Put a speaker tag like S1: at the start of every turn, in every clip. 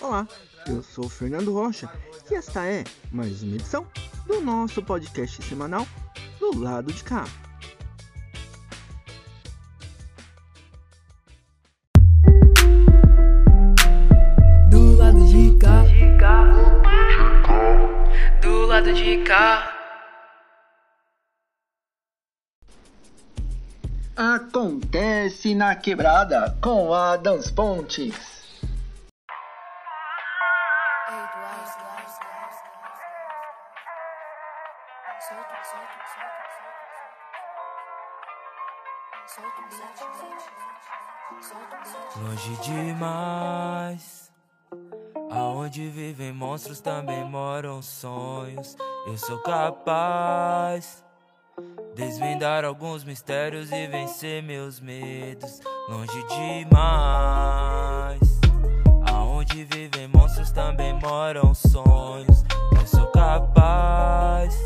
S1: Olá, eu sou o Fernando Rocha e esta é mais uma edição do nosso podcast semanal do lado de cá.
S2: Do lado de cá. Do lado de cá.
S1: Acontece na quebrada com Adams Pontes.
S3: Longe demais. Aonde vivem monstros também moram sonhos. Eu sou capaz. Desvendar alguns mistérios e vencer meus medos. Longe demais. Aonde vivem monstros também moram sonhos. Eu sou capaz.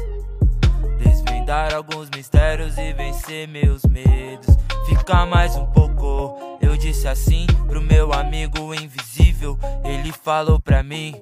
S3: Desvendar alguns mistérios e vencer meus medos. Ficar mais um pouco. Eu disse assim pro meu amigo invisível. Ele falou pra mim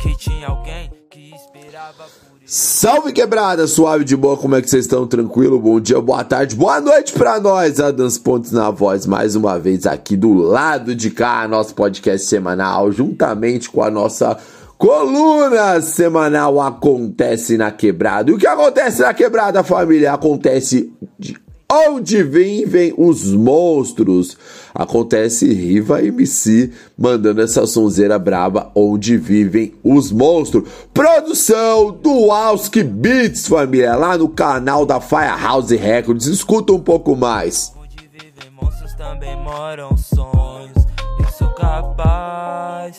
S3: que tinha alguém que esperava por.
S4: Salve quebrada, suave de boa, como é que vocês estão? Tranquilo? Bom dia, boa tarde, boa noite pra nós, Adams Pontes na voz, mais uma vez aqui do lado de cá, nosso podcast semanal, juntamente com a nossa coluna semanal Acontece na Quebrada. E o que acontece na quebrada, família? Acontece de onde vivem os monstros. Acontece Riva MC mandando essa sonzeira braba onde vivem os monstros. Produção do Alski Beats, família, lá no canal da Firehouse Records. Escuta um pouco mais.
S3: Onde vivem monstros também moram sonhos. Eu sou capaz.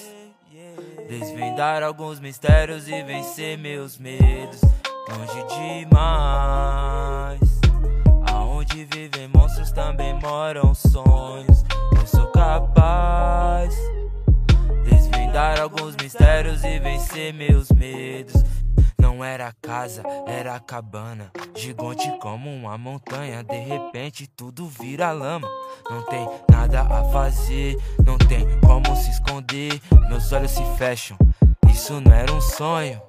S3: Desvendar alguns mistérios e vencer meus medos. Longe demais. Aonde vivem monstros também moram sonhos. Eu sou capaz. Desvendar alguns mistérios e vencer meus medos. Não era casa, era cabana. Gigante como uma montanha. De repente tudo vira lama. Não tem nada a fazer, não tem como se esconder. Meus olhos se fecham. Isso não era um sonho.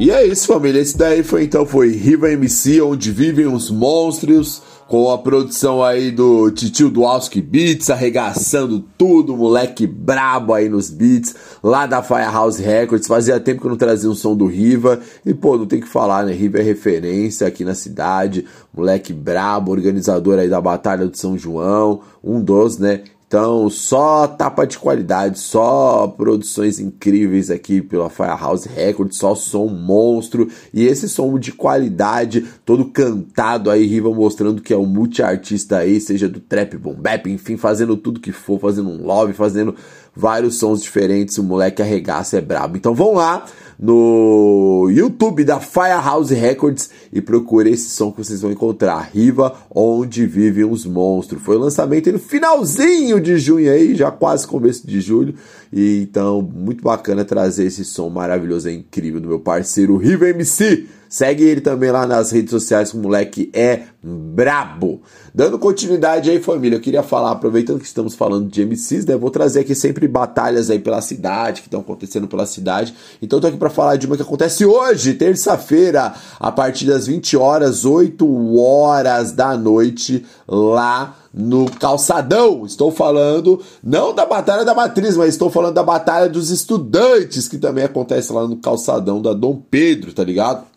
S4: E é isso, família. Esse daí foi então foi Riva MC, onde vivem os monstros, com a produção aí do Titio Dualski Beats, arregaçando tudo, moleque brabo aí nos beats, lá da Firehouse Records. Fazia tempo que eu não trazia um som do Riva. E pô, não tem que falar, né? Riva é referência aqui na cidade, moleque brabo, organizador aí da Batalha de São João, um dos, né? Então, só tapa de qualidade, só produções incríveis aqui pela Firehouse Records, só som monstro e esse som de qualidade, todo cantado aí, Riva mostrando que é um multiartista aí, seja do trap, boom bap, enfim, fazendo tudo que for, fazendo um love, fazendo vários sons diferentes, o moleque arregaça, é brabo. Então, vão lá no YouTube da Firehouse Records e procure esse som que vocês vão encontrar, Riva, Onde Vivem os Monstros. Foi o lançamento no finalzinho de junho aí, já quase começo de julho, e então muito bacana trazer esse som maravilhoso, é incrível do meu parceiro Riva MC. Segue ele também lá nas redes sociais, o moleque é brabo. Dando continuidade aí, família, eu queria falar, aproveitando que estamos falando de MCs, né? Vou trazer aqui sempre batalhas aí pela cidade, que estão acontecendo pela cidade. Então tô aqui para falar de uma que acontece hoje, terça-feira, a partir das 20 horas, 8 horas da noite, lá no calçadão. Estou falando não da Batalha da Matriz, mas estou falando da Batalha dos Estudantes, que também acontece lá no calçadão da Dom Pedro, tá ligado?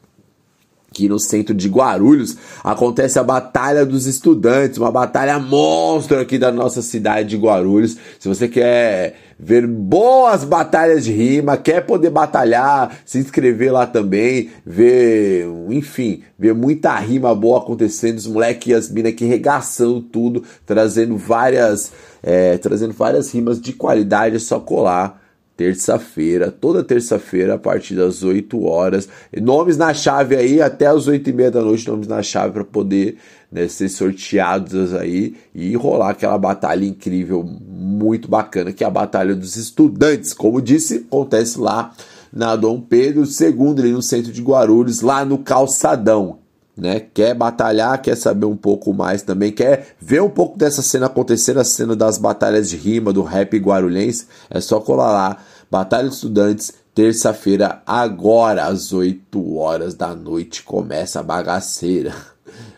S4: Aqui no centro de Guarulhos acontece a Batalha dos Estudantes, uma batalha monstro aqui da nossa cidade de Guarulhos. Se você quer ver boas batalhas de rima, quer poder batalhar, se inscrever lá também, ver, enfim, ver muita rima boa acontecendo, os moleques e as minas aqui regaçando tudo, trazendo várias, é, trazendo várias rimas de qualidade, é só colar terça-feira, toda terça-feira, a partir das 8 horas. Nomes na chave aí, até as 8 e meia da noite, nomes na chave para poder né, ser sorteados aí e rolar aquela batalha incrível, muito bacana, que é a Batalha dos Estudantes. Como disse, acontece lá na Dom Pedro II, ali no centro de Guarulhos, lá no Calçadão. Né? Quer batalhar, quer saber um pouco mais também, quer ver um pouco dessa cena acontecer, a cena das batalhas de rima, do rap guarulhense, é só colar lá. Batalha de Estudantes, terça-feira, agora às 8 horas da noite, começa a bagaceira.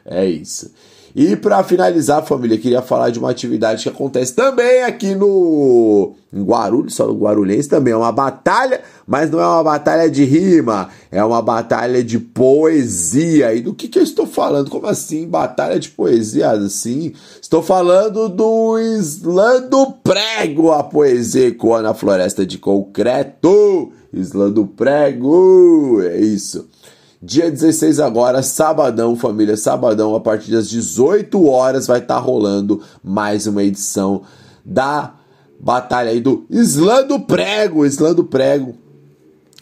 S4: É isso. E para finalizar, família, queria falar de uma atividade que acontece também aqui no em Guarulhos, só no Guarulhense também. É uma batalha, mas não é uma batalha de rima, é uma batalha de poesia. E do que, que eu estou falando? Como assim, batalha de poesia? Assim, estou falando do Islã do Prego, a poesia ecoa na floresta de concreto. Islã do Prego, é isso. Dia 16 agora, sabadão, família, sabadão, a partir das 18 horas vai estar tá rolando mais uma edição da batalha aí do Islã do Prego, Islã do Prego.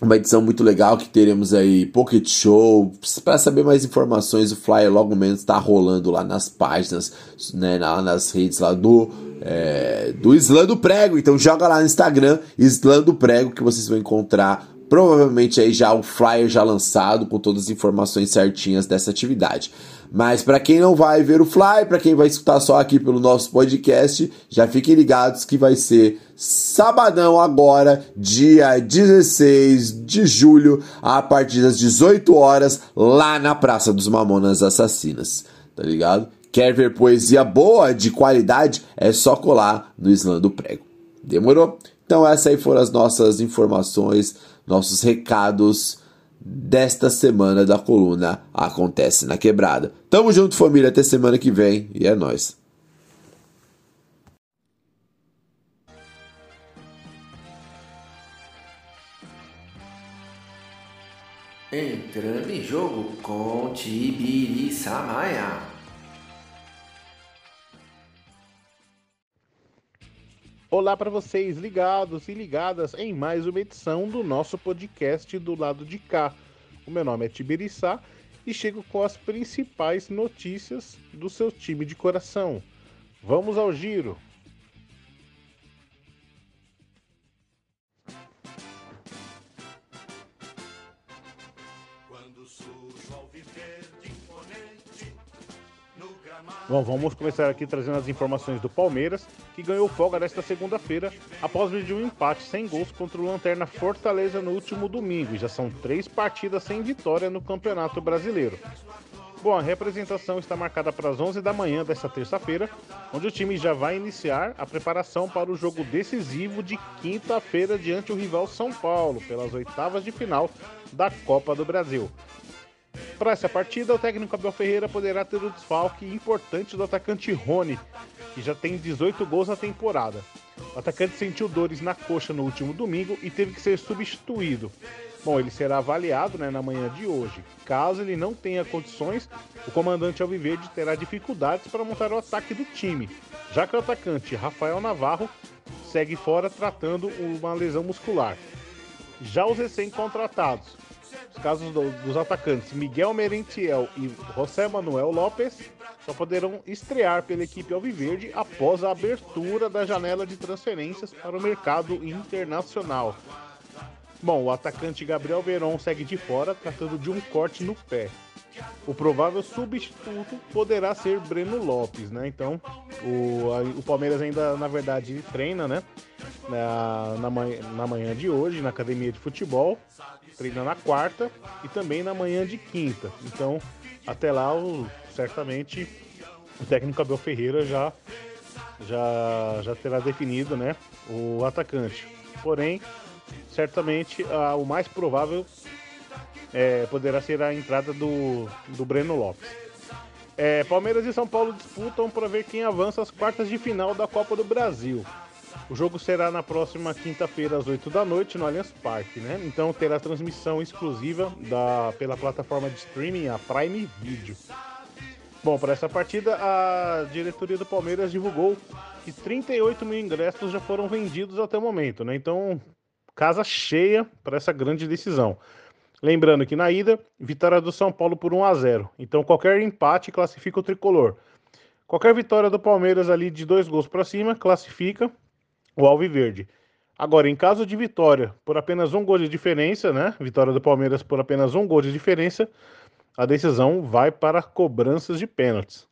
S4: Uma edição muito legal que teremos aí Pocket Show. Para saber mais informações, o flyer logo menos está rolando lá nas páginas, né, lá nas redes lá do é, do Islã do Prego. Então joga lá no Instagram Islã do Prego que vocês vão encontrar provavelmente aí já o flyer já lançado com todas as informações certinhas dessa atividade. Mas para quem não vai ver o flyer, para quem vai escutar só aqui pelo nosso podcast, já fiquem ligados que vai ser sabadão agora, dia 16 de julho, a partir das 18 horas, lá na Praça dos Mamonas Assassinas. Tá ligado? Quer ver poesia boa, de qualidade? É só colar no Islã do Prego. Demorou? Então essas aí foram as nossas informações nossos recados desta semana da coluna Acontece na Quebrada. Tamo junto, família. Até semana que vem e é nóis.
S5: Entrando em jogo com Tibiri Samaya.
S6: Olá para vocês ligados e ligadas em mais uma edição do nosso podcast do lado de cá. O meu nome é Tiberiçá e chego com as principais notícias do seu time de coração. Vamos ao giro. Bom, vamos começar aqui trazendo as informações do Palmeiras, que ganhou folga nesta segunda-feira após de um empate sem gols contra o Lanterna Fortaleza no último domingo. E já são três partidas sem vitória no Campeonato Brasileiro. Bom, a representação está marcada para as 11 da manhã desta terça-feira, onde o time já vai iniciar a preparação para o jogo decisivo de quinta-feira diante o rival São Paulo, pelas oitavas de final da Copa do Brasil. Para essa partida, o técnico Abel Ferreira poderá ter o desfalque importante do atacante Rony, que já tem 18 gols na temporada. O atacante sentiu dores na coxa no último domingo e teve que ser substituído. Bom, ele será avaliado né, na manhã de hoje. Caso ele não tenha condições, o comandante Alviverde terá dificuldades para montar o ataque do time, já que o atacante Rafael Navarro segue fora tratando uma lesão muscular. Já os recém-contratados, os casos do, dos atacantes Miguel Merentiel e José Manuel Lopes só poderão estrear pela equipe Alviverde após a abertura da janela de transferências para o mercado internacional. Bom, o atacante Gabriel Veron segue de fora, tratando de um corte no pé. O provável substituto poderá ser Breno Lopes, né? Então, o, a, o Palmeiras ainda, na verdade, treina, né? Na, na, na manhã de hoje, na academia de futebol treina na quarta e também na manhã de quinta. Então, até lá, o, certamente, o técnico Abel Ferreira já, já, já terá definido né, o atacante. Porém, certamente, a, o mais provável é, poderá ser a entrada do, do Breno Lopes. É, Palmeiras e São Paulo disputam para ver quem avança às quartas de final da Copa do Brasil. O jogo será na próxima quinta-feira, às 8 da noite, no Allianz Parque, né? Então terá transmissão exclusiva da, pela plataforma de streaming, a Prime Video. Bom, para essa partida, a diretoria do Palmeiras divulgou que 38 mil ingressos já foram vendidos até o momento, né? Então, casa cheia para essa grande decisão. Lembrando que na ida, vitória do São Paulo por 1 a 0. Então, qualquer empate classifica o tricolor. Qualquer vitória do Palmeiras ali de dois gols para cima classifica o Alviverde. Agora, em caso de vitória por apenas um gol de diferença, né? Vitória do Palmeiras por apenas um gol de diferença, a decisão vai para cobranças de pênaltis.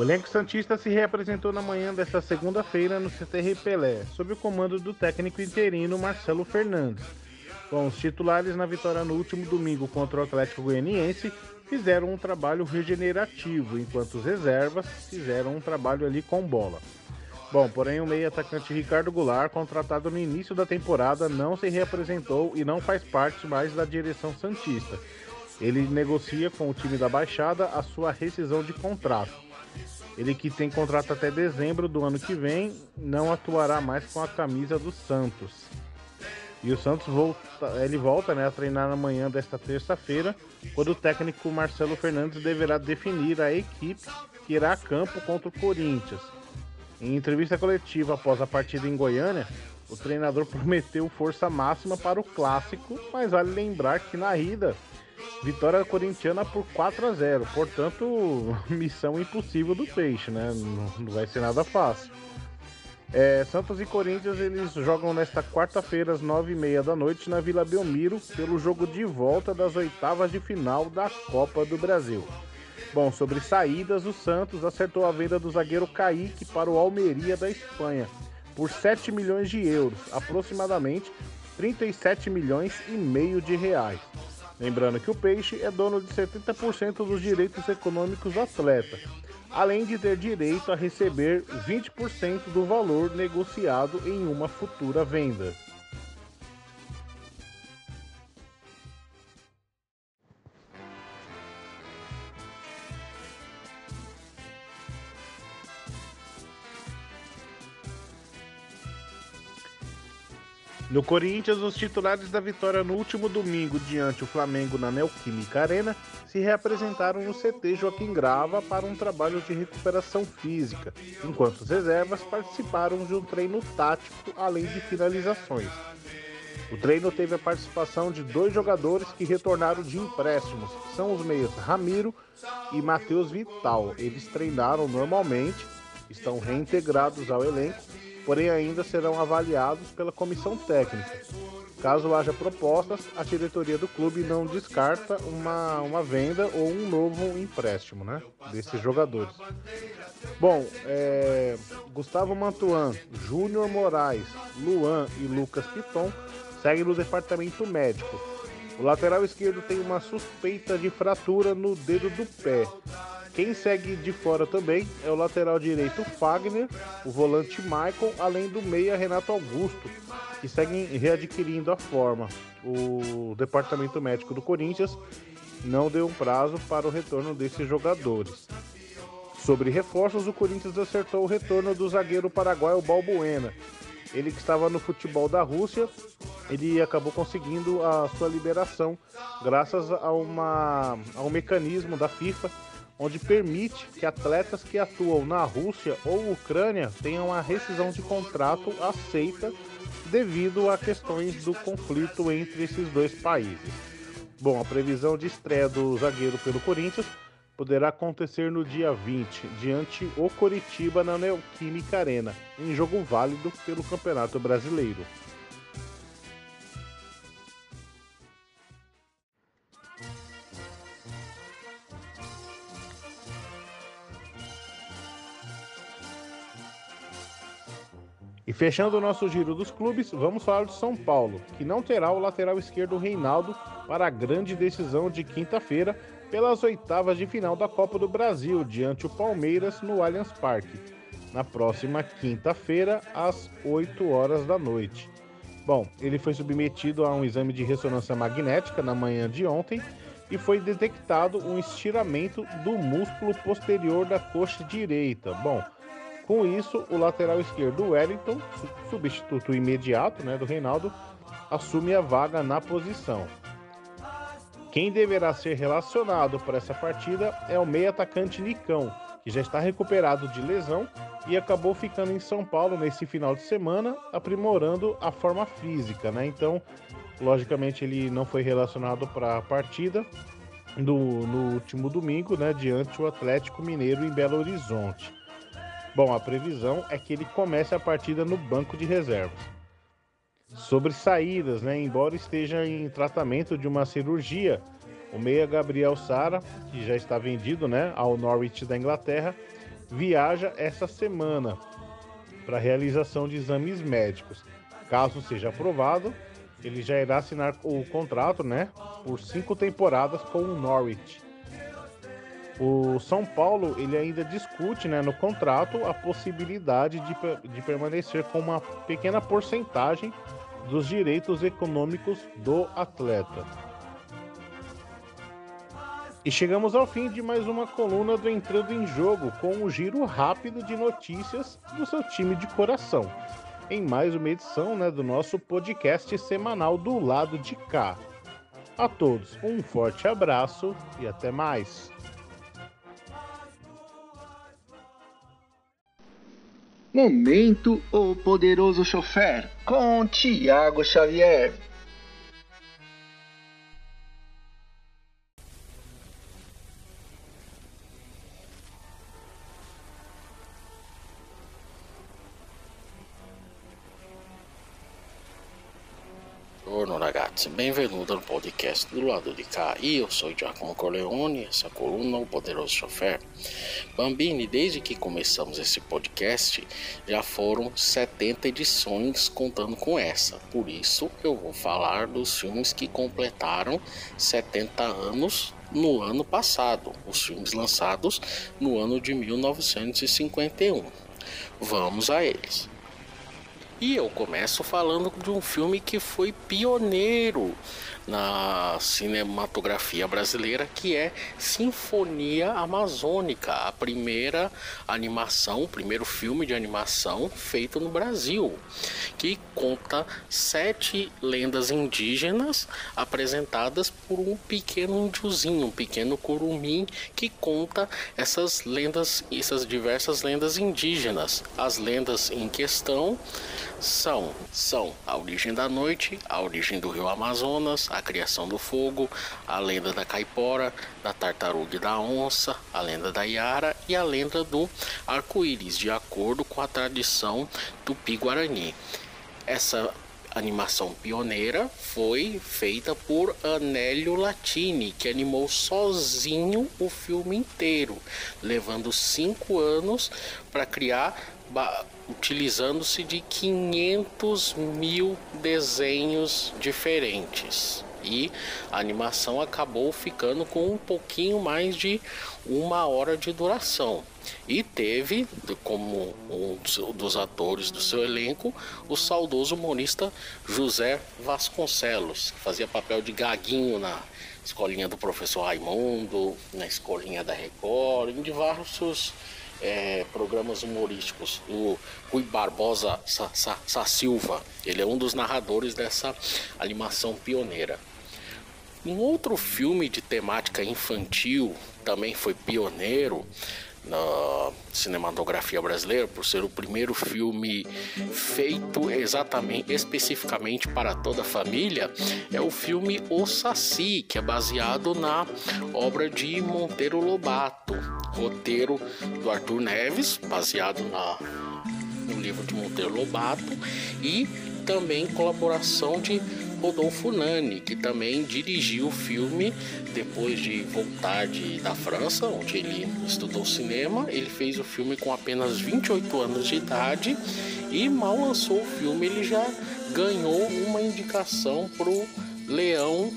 S6: O elenco Santista se reapresentou na manhã desta segunda-feira no CTR Pelé, sob o comando do técnico interino Marcelo Fernandes. Bom, os titulares na vitória no último domingo contra o Atlético Goianiense fizeram um trabalho regenerativo, enquanto os reservas fizeram um trabalho ali com bola. Bom, porém o meio atacante Ricardo Goulart, contratado no início da temporada, não se reapresentou e não faz parte mais da direção Santista. Ele negocia com o time da Baixada a sua rescisão de contrato. Ele que tem contrato até dezembro do ano que vem, não atuará mais com a camisa do Santos. E o Santos volta, ele volta né, a treinar na manhã desta terça-feira, quando o técnico Marcelo Fernandes deverá definir a equipe que irá a campo contra o Corinthians. Em entrevista coletiva após a partida em Goiânia, o treinador prometeu força máxima para o clássico, mas vale lembrar que na ida Vitória corintiana por 4 a 0 Portanto, missão impossível do Peixe, né? Não, vai ser nada fácil. É, Santos e Corinthians eles jogam nesta quarta-feira às 9h30 da noite na Vila Belmiro pelo jogo de volta das oitavas de final da Copa do Brasil. Bom, sobre saídas, o Santos acertou a venda do zagueiro Kaique para o Almeria da Espanha por 7 milhões de euros, aproximadamente 37 milhões e meio de reais. Lembrando que o Peixe é dono de 70% dos direitos econômicos do atleta, além de ter direito a receber 20% do valor negociado em uma futura venda. No Corinthians, os titulares da vitória no último domingo diante o Flamengo na Neoquímica Arena se reapresentaram no CT Joaquim Grava para um trabalho de recuperação física, enquanto os reservas participaram de um treino tático além de finalizações. O treino teve a participação de dois jogadores que retornaram de empréstimos, são os meias Ramiro e Matheus Vital. Eles treinaram normalmente, estão reintegrados ao elenco porém ainda serão avaliados pela comissão técnica. Caso haja propostas, a diretoria do clube não descarta uma, uma venda ou um novo empréstimo né, desses jogadores. Bom, é, Gustavo Mantuan, Júnior Moraes, Luan e Lucas Piton seguem no departamento médico. O lateral esquerdo tem uma suspeita de fratura no dedo do pé quem segue de fora também é o lateral direito Fagner, o volante Michael, além do meia Renato Augusto, que seguem readquirindo a forma. O departamento médico do Corinthians não deu um prazo para o retorno desses jogadores. Sobre reforços, o Corinthians acertou o retorno do zagueiro paraguaio Balbuena. Ele que estava no futebol da Rússia, ele acabou conseguindo a sua liberação graças a, uma, a um mecanismo da FIFA onde permite que atletas que atuam na Rússia ou Ucrânia tenham a rescisão de contrato aceita devido a questões do conflito entre esses dois países. Bom, a previsão de estreia do zagueiro pelo Corinthians poderá acontecer no dia 20, diante o Coritiba na Neoquímica Arena, em jogo válido pelo Campeonato Brasileiro. E fechando o nosso giro dos clubes, vamos falar de São Paulo, que não terá o lateral esquerdo Reinaldo para a grande decisão de quinta-feira pelas oitavas de final da Copa do Brasil diante o Palmeiras no Allianz Parque, na próxima quinta-feira às 8 horas da noite. Bom, ele foi submetido a um exame de ressonância magnética na manhã de ontem e foi detectado um estiramento do músculo posterior da coxa direita. Bom, com isso, o lateral esquerdo Wellington, substituto imediato né, do Reinaldo, assume a vaga na posição. Quem deverá ser relacionado para essa partida é o meio atacante Nicão, que já está recuperado de lesão e acabou ficando em São Paulo nesse final de semana, aprimorando a forma física, né? Então, logicamente ele não foi relacionado para a partida no, no último domingo, né, diante o Atlético Mineiro em Belo Horizonte. Bom, a previsão é que ele comece a partida no banco de reservas. Sobre saídas, né, embora esteja em tratamento de uma cirurgia, o meia Gabriel Sara, que já está vendido né, ao Norwich da Inglaterra, viaja essa semana para realização de exames médicos. Caso seja aprovado, ele já irá assinar o contrato né, por cinco temporadas com o Norwich. O São Paulo ele ainda discute né, no contrato a possibilidade de, de permanecer com uma pequena porcentagem dos direitos econômicos do atleta. E chegamos ao fim de mais uma coluna do Entrando em Jogo com um giro rápido de notícias do seu time de coração. Em mais uma edição né, do nosso podcast semanal do lado de cá. A todos um forte abraço e até mais.
S1: Momento O Poderoso Chofer com Tiago Xavier.
S7: Benvenuto al podcast do lado di cá. Io sono Giacomo Corleone, essa coluna O Poderoso Chofer. Bambini, desde que começamos esse podcast, já foram 70 edições contando com essa. Por isso, eu vou falar dos filmes que completaram 70 anos no ano passado, os filmes lançados no ano de 1951. Vamos a eles. E eu começo falando de um filme que foi pioneiro na cinematografia brasileira, que é Sinfonia Amazônica, a primeira animação, o primeiro filme de animação feito no Brasil, que conta sete lendas indígenas apresentadas por um pequeno índiozinho, um pequeno curumim que conta essas lendas, essas diversas lendas indígenas. As lendas em questão são, são a origem da noite, a origem do rio Amazonas, a criação do fogo, a lenda da caipora, da tartaruga e da onça, a lenda da Yara e a lenda do arco-íris, de acordo com a tradição tupi-guarani. Essa animação pioneira foi feita por Anélio Latini, que animou sozinho o filme inteiro, levando cinco anos para criar utilizando-se de 500 mil desenhos diferentes. E a animação acabou ficando com um pouquinho mais de uma hora de duração. E teve como um dos atores do seu elenco o saudoso humorista José Vasconcelos, que fazia papel de gaguinho na escolinha do professor Raimundo, na escolinha da Record, em diversos é, programas humorísticos. O Rui Barbosa Sa, Sa, Sa Silva, ele é um dos narradores dessa animação pioneira. Um outro filme de temática infantil também foi pioneiro na cinematografia brasileira por ser o primeiro filme feito exatamente especificamente para toda a família é o filme O Saci que é baseado na obra de Monteiro Lobato roteiro do Arthur Neves baseado na, no livro de Monteiro Lobato e também colaboração de Rodolfo Nani, que também dirigiu o filme depois de voltar de, da França, onde ele estudou cinema. Ele fez o filme com apenas 28 anos de idade e mal lançou o filme, ele já ganhou uma indicação pro Leão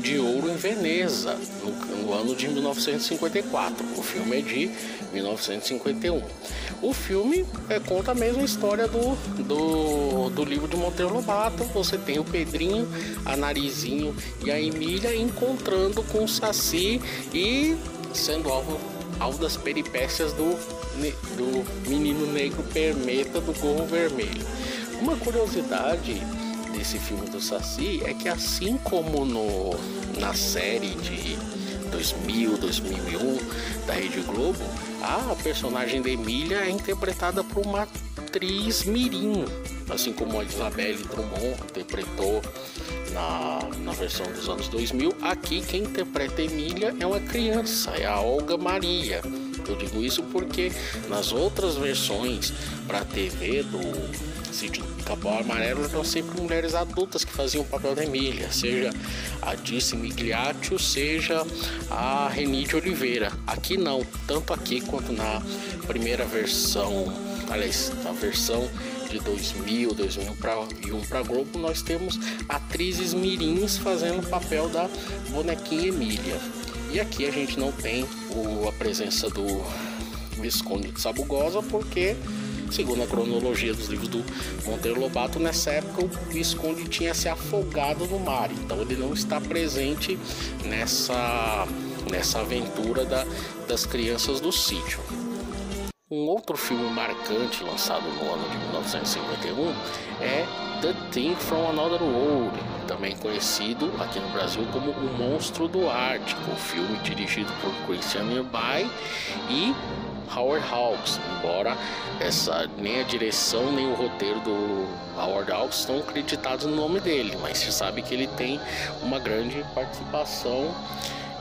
S7: de Ouro em Veneza, no, no, ano de 1954. O filme é de 1951. O filme é, conta a mesma história do, do, do livro de Monteiro Lobato. Você tem o Pedrinho, a Narizinho e a Emília encontrando com o Saci e sendo alvo, alvo das peripécias do, do menino negro Permeta do Gorro Vermelho. Uma curiosidade desse filme do Saci é que assim como no, na série de 2000, 2001 da Rede Globo, a personagem da Emília é interpretada por uma atriz mirim, assim como a Isabelle Drummond interpretou na, na versão dos anos 2000. Aqui quem interpreta a Emília é uma criança, é a Olga Maria. Eu digo isso porque nas outras versões para TV do do Capão Amarelo eram sempre mulheres adultas que faziam o papel da Emília, seja a Disse Migliaccio, seja a Renite Oliveira. Aqui não, tanto aqui quanto na primeira versão, aliás, na versão de 2000, 2001 para Globo, nós temos atrizes mirins fazendo o papel da bonequinha Emília. E aqui a gente não tem o, a presença do Visconde de Sabugosa, porque, segundo a cronologia dos livros do Monteiro Lobato, nessa época o Visconde tinha se afogado no mar, então ele não está presente nessa, nessa aventura da, das crianças do sítio. Um outro filme marcante lançado no ano de 1951 é The Thing from Another World, também conhecido aqui no Brasil como O Monstro do Ártico, filme dirigido por Christian Nearby e Howard Hawks, embora essa nem a direção nem o roteiro do Howard Hawks estão acreditados no nome dele, mas se sabe que ele tem uma grande participação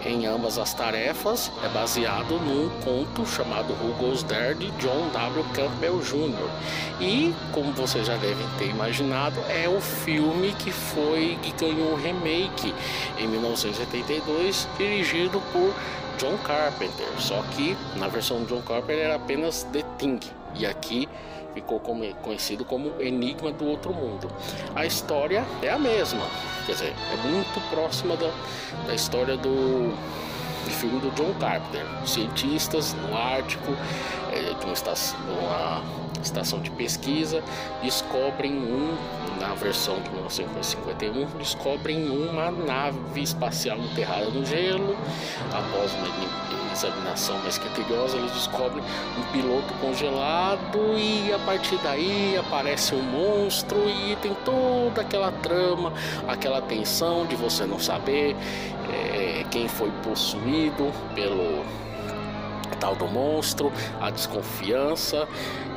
S7: em ambas as tarefas é baseado num conto chamado Who Goes There de John W. Campbell Jr. E, como vocês já devem ter imaginado, é o filme que foi que ganhou um remake em 1982, dirigido por John Carpenter. Só que na versão de John Carpenter era apenas The Thing. E aqui ficou conhecido como Enigma do Outro Mundo. A história é a mesma, quer dizer, é muito próxima da, da história do filme do John Carpenter. Cientistas no Ártico, é, de uma estação, uma estação de pesquisa, descobrem um, na versão de 1951, descobrem uma nave espacial enterrada no gelo. Após uma examinação mais criteriosa, eles descobrem um piloto congelado e a partir daí aparece um monstro e tem toda aquela trama, aquela tensão de você não saber é, quem foi possuído pelo do monstro, a desconfiança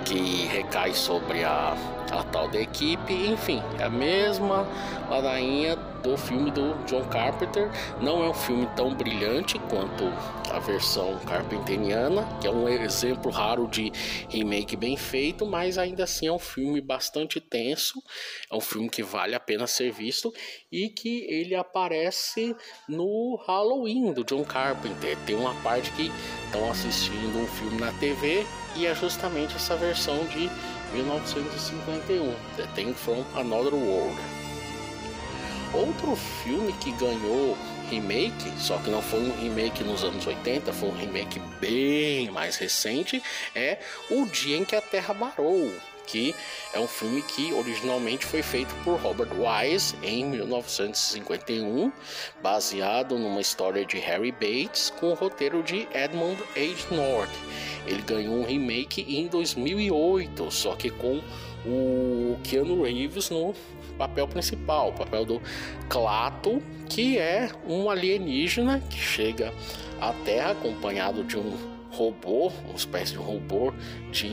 S7: que recai sobre a, a tal da equipe, enfim, é a mesma ladainha do filme do John Carpenter. Não é um filme tão brilhante quanto a versão carpenteriana, que é um exemplo raro de remake bem feito, mas ainda assim é um filme bastante tenso. É um filme que vale a pena ser visto e que ele aparece no Halloween do John Carpenter. Tem uma parte que estão assistindo um filme na TV e é justamente essa versão de 1951, The Thing from Another World. Outro filme que ganhou remake, só que não foi um remake nos anos 80, foi um remake bem mais recente, é O Dia em que a Terra Parou, que é um filme que originalmente foi feito por Robert Wise em 1951, baseado numa história de Harry Bates com o roteiro de Edmund H. North. Ele ganhou um remake em 2008, só que com o Keanu Reeves no papel principal, o papel do Clato, que é um alienígena que chega à Terra acompanhado de um robô, uma espécie de robô de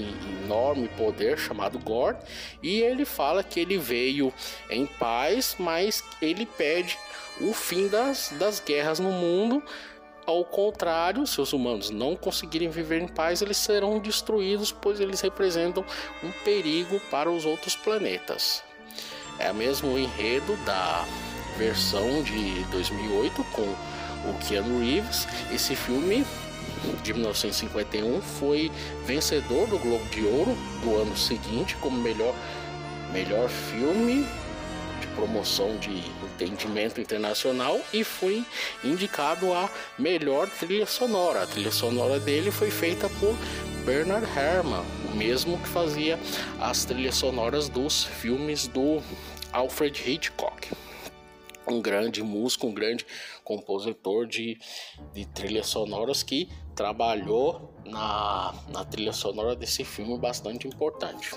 S7: enorme poder chamado Gord, e ele fala que ele veio em paz, mas ele pede o fim das, das guerras no mundo. Ao contrário, se os humanos não conseguirem viver em paz, eles serão destruídos, pois eles representam um perigo para os outros planetas. É o mesmo enredo da versão de 2008 com o Keanu Reeves. Esse filme de 1951 foi vencedor do Globo de Ouro do ano seguinte como melhor melhor filme de promoção de entendimento internacional e foi indicado a melhor trilha sonora. A trilha sonora dele foi feita por Bernard Herrmann, o mesmo que fazia as trilhas sonoras dos filmes do Alfred Hitchcock. Um grande músico, um grande compositor de, de trilhas sonoras que trabalhou na, na trilha sonora desse filme bastante importante.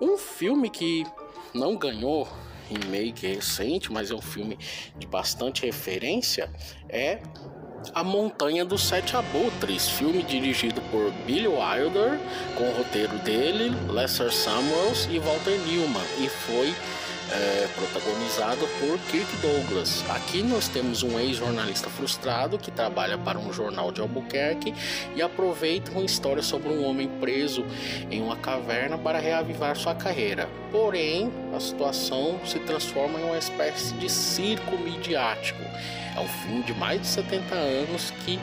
S7: Um filme que não ganhou remake recente, mas é um filme de bastante referência, é A Montanha dos Sete Abutres, filme dirigido por Billy Wilder, com o roteiro dele, Lester Samuels e Walter Newman, e foi é, protagonizado por Kirk Douglas. Aqui nós temos um ex-jornalista frustrado que trabalha para um jornal de Albuquerque e aproveita uma história sobre um homem preso em uma caverna para reavivar sua carreira. Porém, a situação se transforma em uma espécie de circo midiático. É um filme de mais de 70 anos que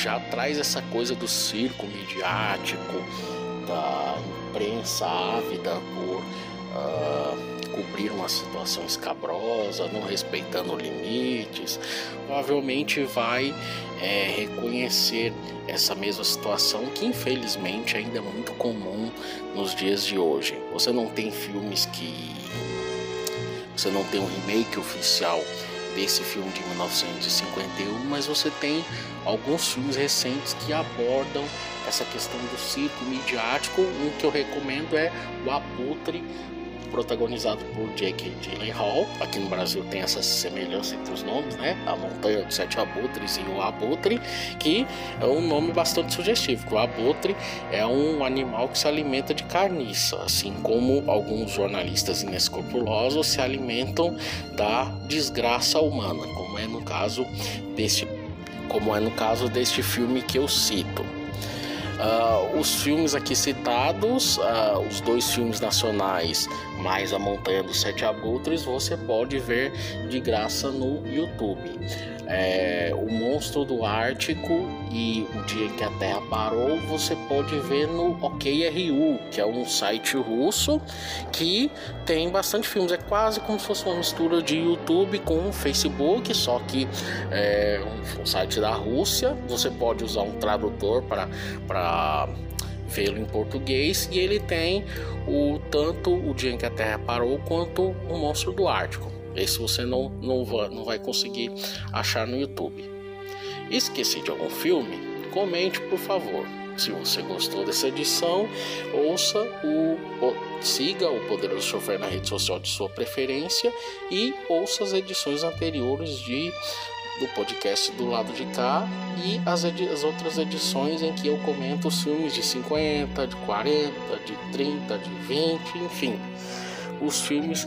S7: já traz essa coisa do circo midiático, da imprensa ávida por. Uh, cobrir uma situação escabrosa, não respeitando limites, provavelmente vai é, reconhecer essa mesma situação que infelizmente ainda é muito comum nos dias de hoje. Você não tem filmes que. Você não tem um remake oficial desse filme de 1951, mas você tem alguns filmes recentes que abordam essa questão do circo midiático. Um que eu recomendo é O Abutre protagonizado por Jake Gyllenhaal. Aqui no Brasil tem essa semelhança entre os nomes, né? A Montanha dos Sete Abutres e o Abutre, que é um nome bastante sugestivo. O abutre é um animal que se alimenta de carniça, assim como alguns jornalistas inescrupulosos se alimentam da desgraça humana, como é no caso deste como é no caso deste filme que eu cito. Uh, os filmes aqui citados, uh, os dois filmes nacionais, mais A Montanha dos Sete Abutres, você pode ver de graça no YouTube é, O Monstro do Ártico e O Dia que a Terra Parou, você pode ver no OKRU, que é um site russo que tem bastante filmes. É quase como se fosse uma mistura de YouTube com Facebook, só que é um, um site da Rússia. Você pode usar um tradutor para vê-lo em português e ele tem o tanto o dia em que a Terra parou quanto o monstro do Ártico. Esse você não, não, vai, não vai conseguir achar no YouTube. Esqueci de algum filme? Comente, por favor. Se você gostou dessa edição, ouça o, siga o Poderoso Chofer na rede social de sua preferência e ouça as edições anteriores de do podcast do lado de cá e as, as, outras edições em que eu comento os filmes de 50, de 40, de 30, de 20, enfim, os filmes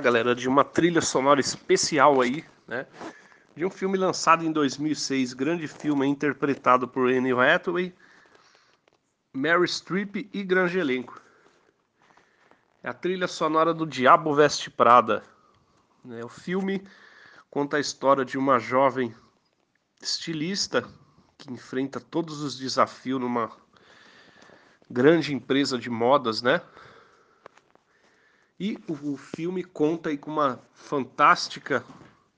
S8: Galera, de uma trilha sonora especial aí, né? De um filme lançado em 2006, grande filme interpretado por Anne Hathaway, Mary Streep e grande elenco. É a trilha sonora do Diabo Veste Prada. Né? O filme conta a história de uma jovem estilista que enfrenta todos os desafios numa grande empresa de modas, né? E o, o filme conta aí com uma fantástica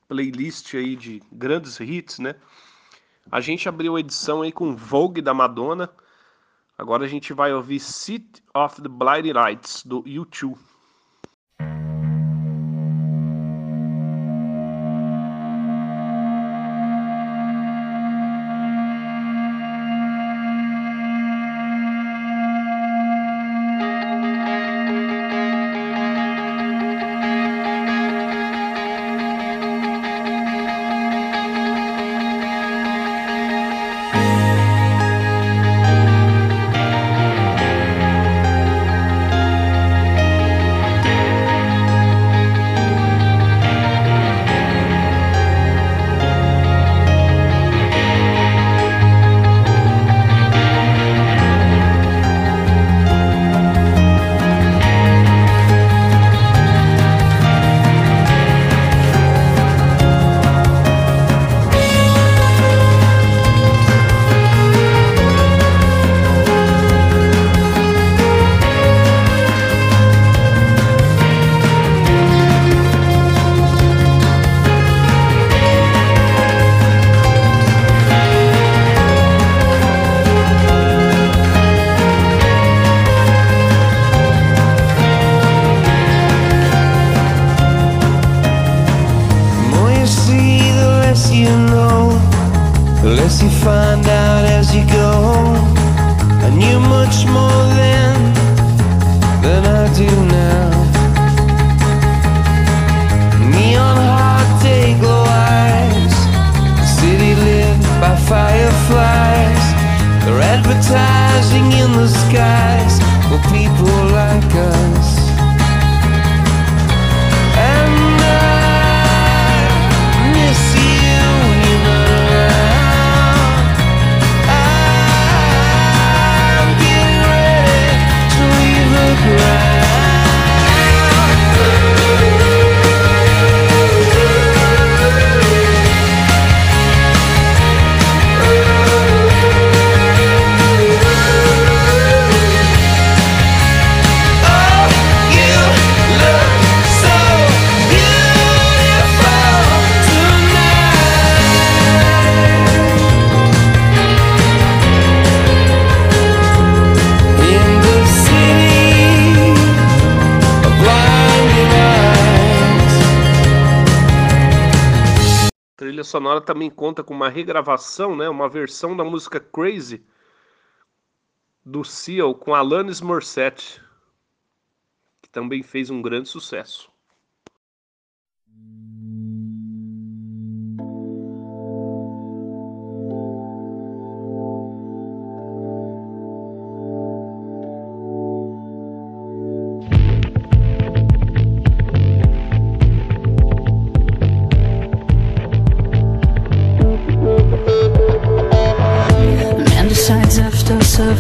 S8: playlist aí de grandes hits, né? A gente abriu a edição aí com Vogue da Madonna. Agora a gente vai ouvir City of the Blighted Lights do U2. Sonora também conta com uma regravação, né, uma versão da música Crazy do Seal com Alanis Morissette, que também fez um grande sucesso.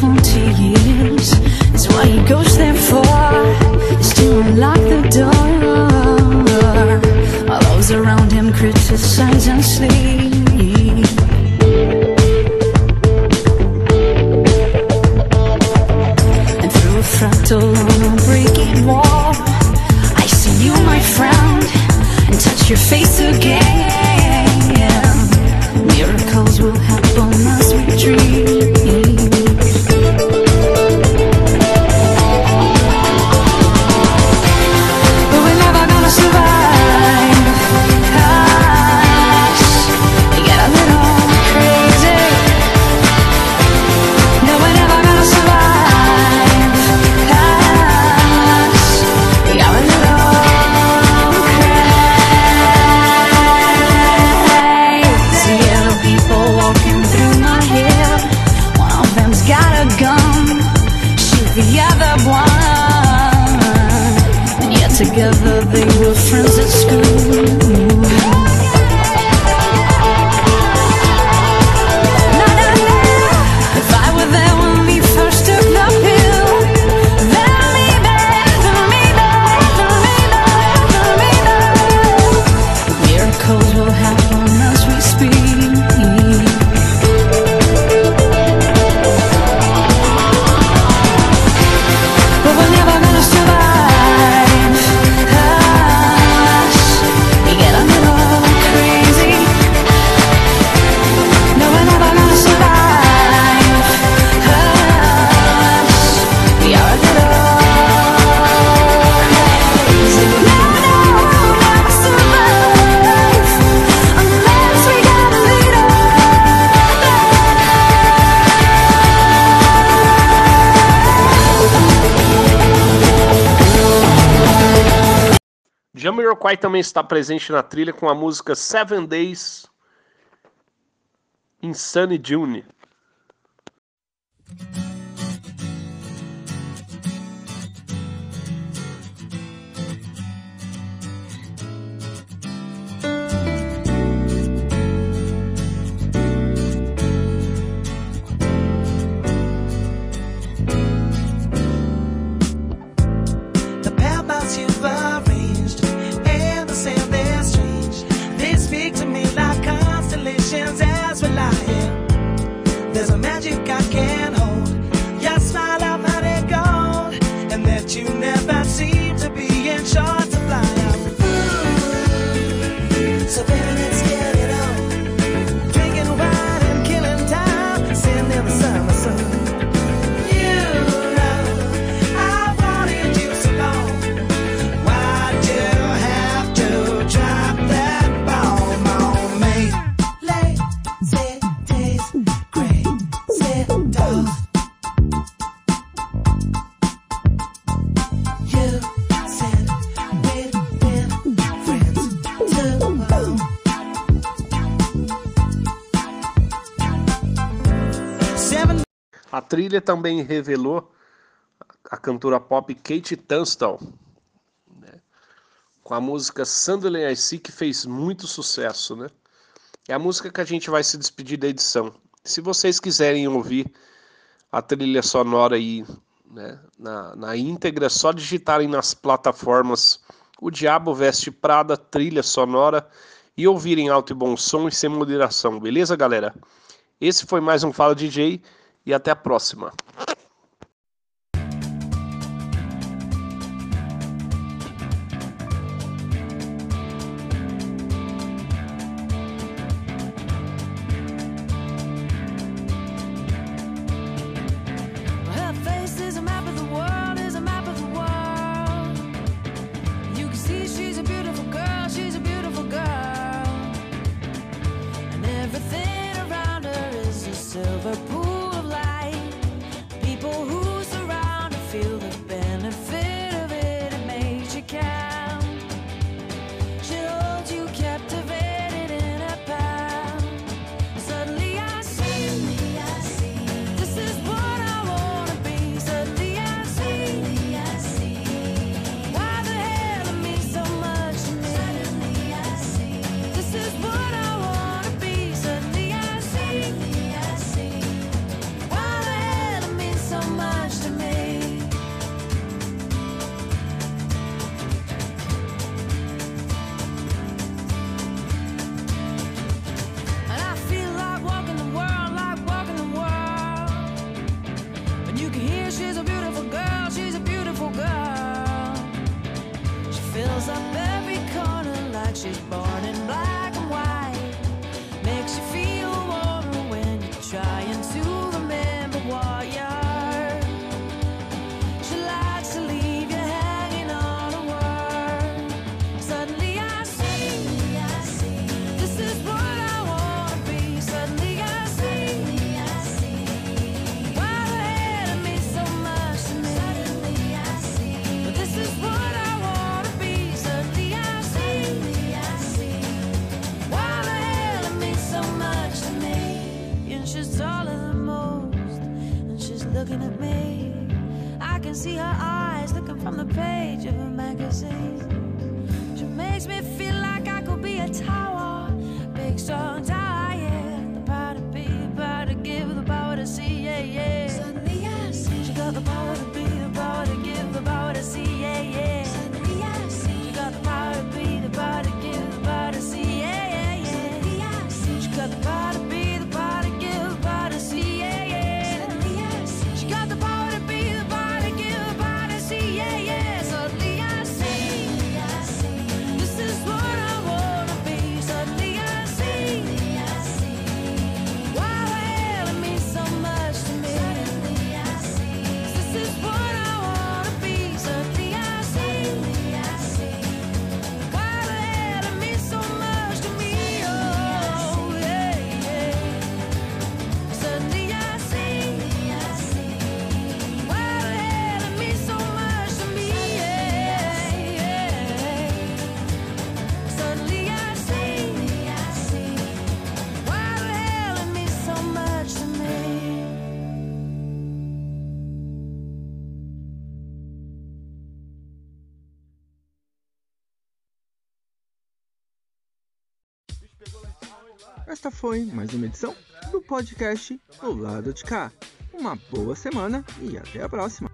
S9: 70 years That's why he goes there for. Is to unlock the door. While those around him criticize and sleep. And through a fractal a breaking wall I see you, my friend, And touch your face again.
S10: Jamiroquai também está presente na trilha com a música Seven Days Insane June.
S11: A
S10: trilha também revelou a cantora pop Kate Tunstall, né? com a música Sunderland I See, que fez muito sucesso. Né? É a música que a gente vai se despedir da edição. Se vocês quiserem ouvir a trilha sonora aí né, na, na íntegra, só digitarem nas plataformas O Diabo Veste Prada, trilha sonora, e ouvirem alto e bom som e sem moderação, beleza, galera? Esse foi mais um Fala DJ e até a próxima.
S1: foi mais uma edição do podcast Do Lado de Cá. Uma boa semana e até a próxima!